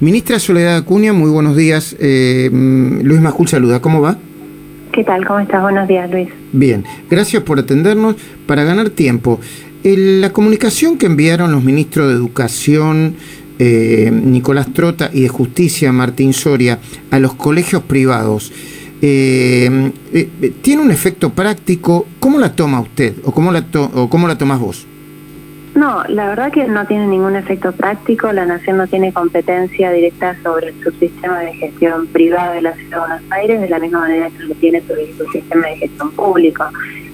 Ministra Soledad Acuña, muy buenos días. Eh, mm, Luis Majul saluda, ¿cómo va? ¿Qué tal? ¿Cómo estás? Buenos días, Luis. Bien, gracias por atendernos. Para ganar tiempo, la comunicación que enviaron los ministros de Educación, eh, Nicolás Trota, y de Justicia, Martín Soria, a los colegios privados, eh, ¿tiene un efecto práctico? ¿Cómo la toma usted o cómo la, o cómo la tomas vos? No, la verdad que no tiene ningún efecto práctico. La Nación no tiene competencia directa sobre el subsistema de gestión privada de la Ciudad de Buenos Aires, de la misma manera que lo tiene sobre el subsistema de gestión público.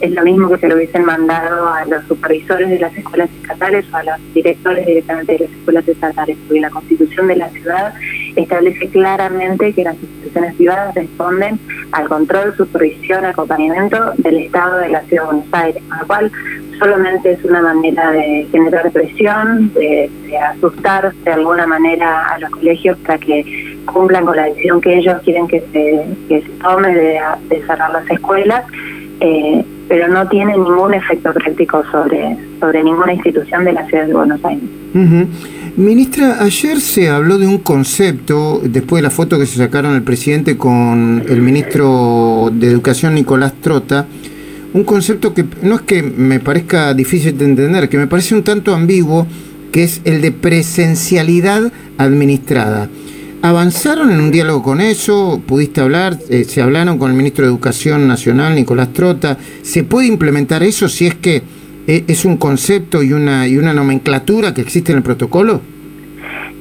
Es lo mismo que se lo hubiesen mandado a los supervisores de las escuelas estatales o a los directores directamente de las escuelas estatales, porque la Constitución de la ciudad establece claramente que las instituciones privadas responden al control, supervisión, acompañamiento del Estado de la Ciudad de Buenos Aires, con lo cual solamente es una manera de generar presión, de, asustar de alguna manera a los colegios para que cumplan con la decisión que ellos quieren que se, tome de, cerrar las escuelas, eh, pero no tiene ningún efecto práctico sobre, sobre ninguna institución de la ciudad de Buenos Aires. Ministra, ayer se habló de un concepto, después de la foto que se sacaron el presidente con el ministro de Educación Nicolás Trota, un concepto que no es que me parezca difícil de entender, que me parece un tanto ambiguo, que es el de presencialidad administrada. ¿Avanzaron en un diálogo con eso? ¿Pudiste hablar? Eh, ¿Se hablaron con el ministro de Educación Nacional, Nicolás Trota? ¿Se puede implementar eso si es que eh, es un concepto y una, y una nomenclatura que existe en el protocolo?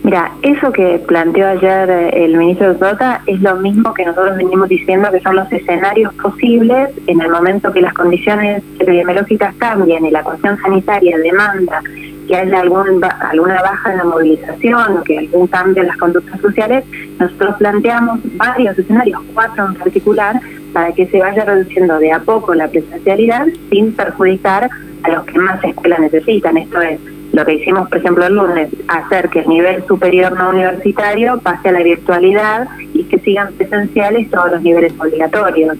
Mira, eso que planteó ayer eh, el ministro Trota es lo mismo que nosotros venimos diciendo que son los escenarios posibles en el momento que las condiciones epidemiológicas cambien y la cuestión sanitaria demanda que haya algún, alguna baja en la movilización o que algún cambio en las conductas sociales, nosotros planteamos varios escenarios, cuatro en particular, para que se vaya reduciendo de a poco la presencialidad sin perjudicar a los que más escuelas necesitan. Esto es, lo que hicimos, por ejemplo, el lunes, hacer que el nivel superior no universitario pase a la virtualidad y que sigan presenciales todos los niveles obligatorios.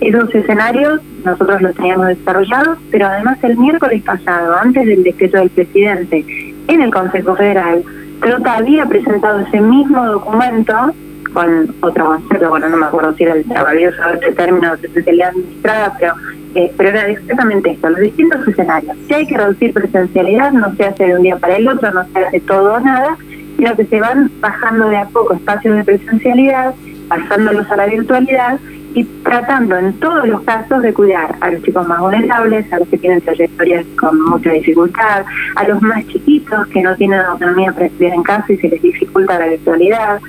Esos escenarios nosotros los teníamos desarrollados, pero además el miércoles pasado, antes del decreto del presidente, en el Consejo Federal, Trota había presentado ese mismo documento con otro concepto, bueno, no me acuerdo si era el maravilloso término de presencialidad administrada, pero eh, pero era exactamente esto, los distintos escenarios. Si hay que reducir presencialidad, no se hace de un día para el otro, no se hace todo o nada, sino que se van bajando de a poco espacios de presencialidad, pasándolos a la virtualidad y tratando en todos los casos de cuidar a los chicos más vulnerables, a los que tienen trayectorias con mucha dificultad, a los más chiquitos que no tienen autonomía para estudiar en casa y se les dificulta la virtualidad,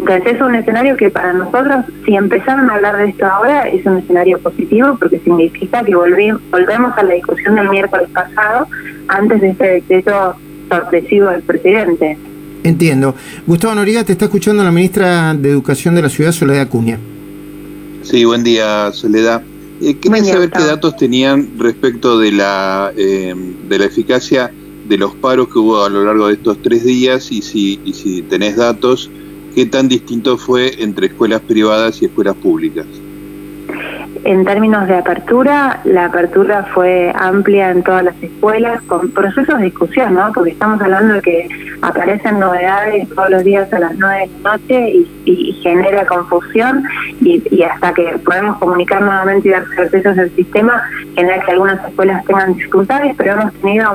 entonces es un escenario que para nosotros, si empezaron a hablar de esto ahora, es un escenario positivo porque significa que volvemos a la discusión del miércoles pasado antes de este decreto sorpresivo del presidente. Entiendo. Gustavo Noriega, te está escuchando la ministra de Educación de la ciudad, Soledad Acuña. Sí, buen día, Soledad. Eh, quería saber qué datos tenían respecto de la, eh, de la eficacia de los paros que hubo a lo largo de estos tres días y si, y si tenés datos ¿Qué tan distinto fue entre escuelas privadas y escuelas públicas? En términos de apertura, la apertura fue amplia en todas las escuelas, con procesos de discusión, ¿no? Porque estamos hablando de que aparecen novedades todos los días a las nueve de la noche y, genera confusión y, hasta que podemos comunicar nuevamente y dar certezas del sistema, genera que algunas escuelas tengan dificultades, pero hemos tenido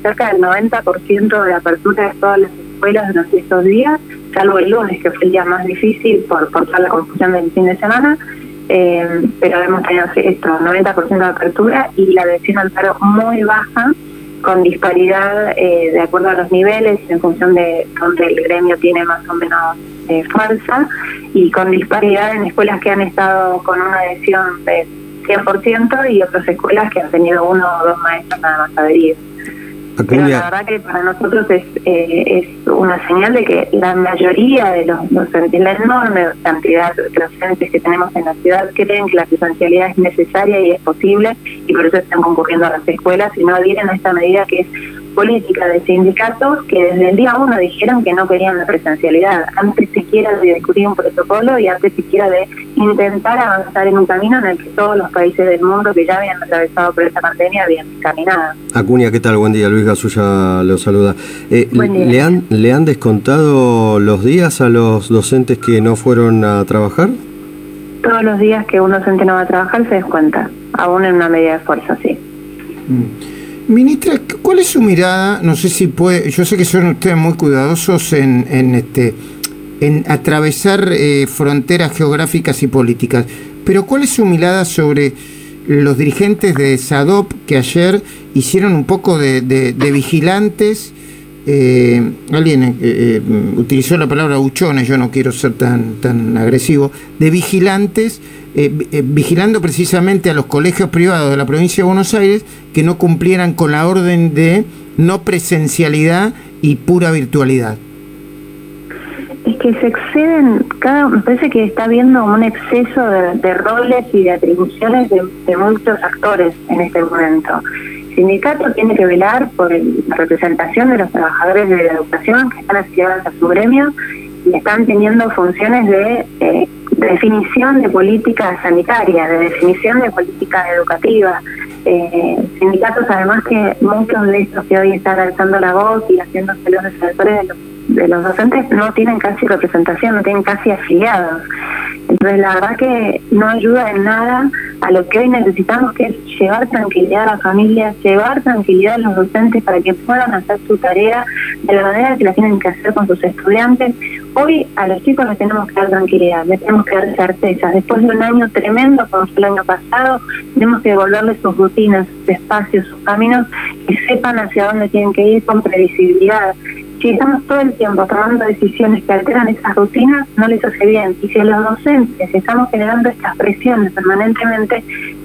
cerca del 90% de apertura de todas las escuelas durante estos días salvo el lunes, que fue el día más difícil por, por toda la confusión del fin de semana, eh, pero hemos tenido esto, 90% de apertura y la adhesión al paro muy baja, con disparidad eh, de acuerdo a los niveles, en función de donde el gremio tiene más o menos eh, fuerza, y con disparidad en escuelas que han estado con una adhesión de 100% y otras escuelas que han tenido uno o dos maestros nada más adheridos. Pero la verdad que para nosotros es, eh, es una señal de que la mayoría de los docentes, la enorme cantidad de docentes que tenemos en la ciudad creen que la presencialidad es necesaria y es posible y por eso están concurriendo a las escuelas y no adhieren a esta medida que es política de sindicatos que desde el día uno dijeron que no querían la presencialidad, antes siquiera de discutir un protocolo y antes siquiera de intentar avanzar en un camino en el que todos los países del mundo que ya habían atravesado por esta pandemia habían caminado. Acuña, ¿qué tal? Buen día, Luis Gasulla lo saluda. Eh, ¿le, han, ¿Le han descontado los días a los docentes que no fueron a trabajar? Todos los días que un docente no va a trabajar se descuenta, aún en una medida de fuerza, sí. Mm. Ministra, ¿cuál es su mirada? No sé si puede, yo sé que son ustedes muy cuidadosos en, en este en atravesar eh, fronteras geográficas y políticas. Pero ¿cuál es su mirada sobre los dirigentes de SADOP que ayer hicieron un poco de, vigilantes? Eh, alguien eh, utilizó la palabra huchones, yo no quiero ser tan, tan agresivo, de vigilantes, vigilando precisamente a los colegios privados de la provincia de Buenos Aires que no cumplieran con la orden de no presencialidad y pura virtualidad es que se exceden, cada, me parece que está habiendo un exceso de, roles y de atribuciones de, muchos actores en este momento. El sindicato tiene que velar por la representación de los trabajadores de la educación que están afiliados a su gremio y están teniendo funciones de, eh, definición de política sanitaria, de definición de política educativa. Eh, sindicatos además que muchos de estos que hoy están alzando la voz y haciéndose los defensores de los de los docentes no tienen casi representación, no tienen casi afiliados. Entonces, la verdad que no ayuda en nada a lo que hoy necesitamos, que es llevar tranquilidad a las familias, llevar tranquilidad a los docentes para que puedan hacer su tarea de la manera que la tienen que hacer con sus estudiantes. Hoy a los chicos les tenemos que dar tranquilidad, les tenemos que dar certeza. Después de un año tremendo, como fue el año pasado, tenemos que devolverles sus rutinas, sus espacios, sus caminos, que sepan hacia dónde tienen que ir con previsibilidad si estamos todo el tiempo tomando decisiones que alteran esas rutinas, no les hace bien. Y si a los docentes estamos generando estas presiones permanentemente,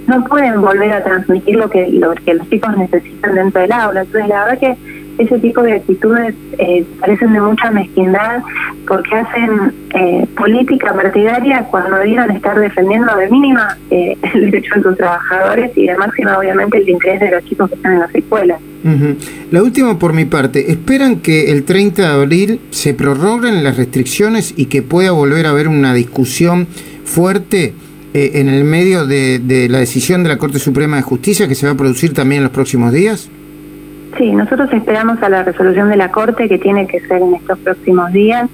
no pueden volver a transmitir lo que, lo que los chicos necesitan dentro del aula. Entonces, la verdad que ese tipo de actitudes eh, parecen de mucha mezquindad porque hacen eh, política partidaria cuando debieran estar defendiendo de mínima eh, el derecho de sus trabajadores y de máxima obviamente el interés de los chicos que están en las escuelas. La última por mi parte, ¿esperan que el 30 de abril se prorroguen las restricciones y que pueda volver a haber una discusión fuerte en el medio de, de la decisión de la Corte Suprema de Justicia que se va a producir también en los próximos días? Sí, nosotros esperamos a la resolución de la Corte que tiene que ser en estos próximos días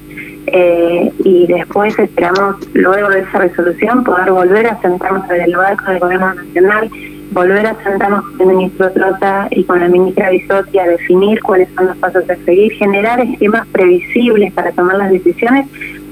eh, y después esperamos, luego de esa resolución, poder volver a sentarnos en el marco del Gobierno Nacional, volver a sentarnos con el ministro Trota y con la ministra Bisotti a definir cuáles son los pasos a seguir, generar esquemas previsibles para tomar las decisiones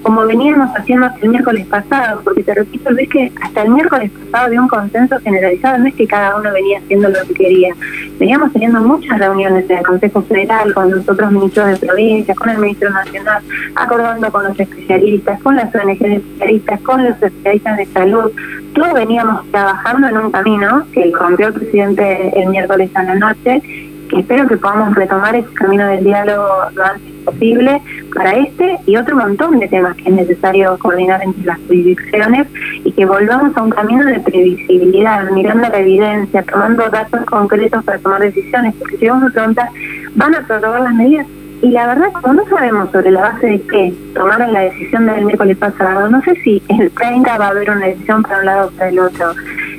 como veníamos haciendo el miércoles pasado, porque te repito, ves que hasta el miércoles pasado había un consenso generalizado, no es que cada uno venía haciendo lo que quería. Veníamos teniendo muchas reuniones en el Consejo Federal con los otros ministros de provincia, con el ministro nacional, acordando con los especialistas, con las ONG especialistas, con los especialistas de salud. Todos veníamos trabajando en un camino que rompió el presidente el miércoles a la noche que espero que podamos retomar ese camino del diálogo lo antes posible para este y otro montón de temas que es necesario coordinar entre las jurisdicciones y que volvamos a un camino de previsibilidad, mirando la evidencia, tomando datos concretos para tomar decisiones, porque si vos me preguntas, ¿van a prorrogar las medidas? Y la verdad, como no sabemos sobre la base de qué tomaron la decisión del miércoles pasado, no sé si el 30 va a haber una decisión para un lado o para el otro.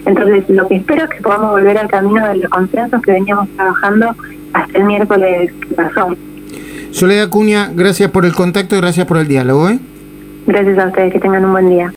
Entonces, lo que espero es que podamos volver al camino de los consensos que veníamos trabajando hasta el miércoles que pasó. Soledad Cuña, gracias por el contacto y gracias por el diálogo. ¿eh? Gracias a ustedes, que tengan un buen día.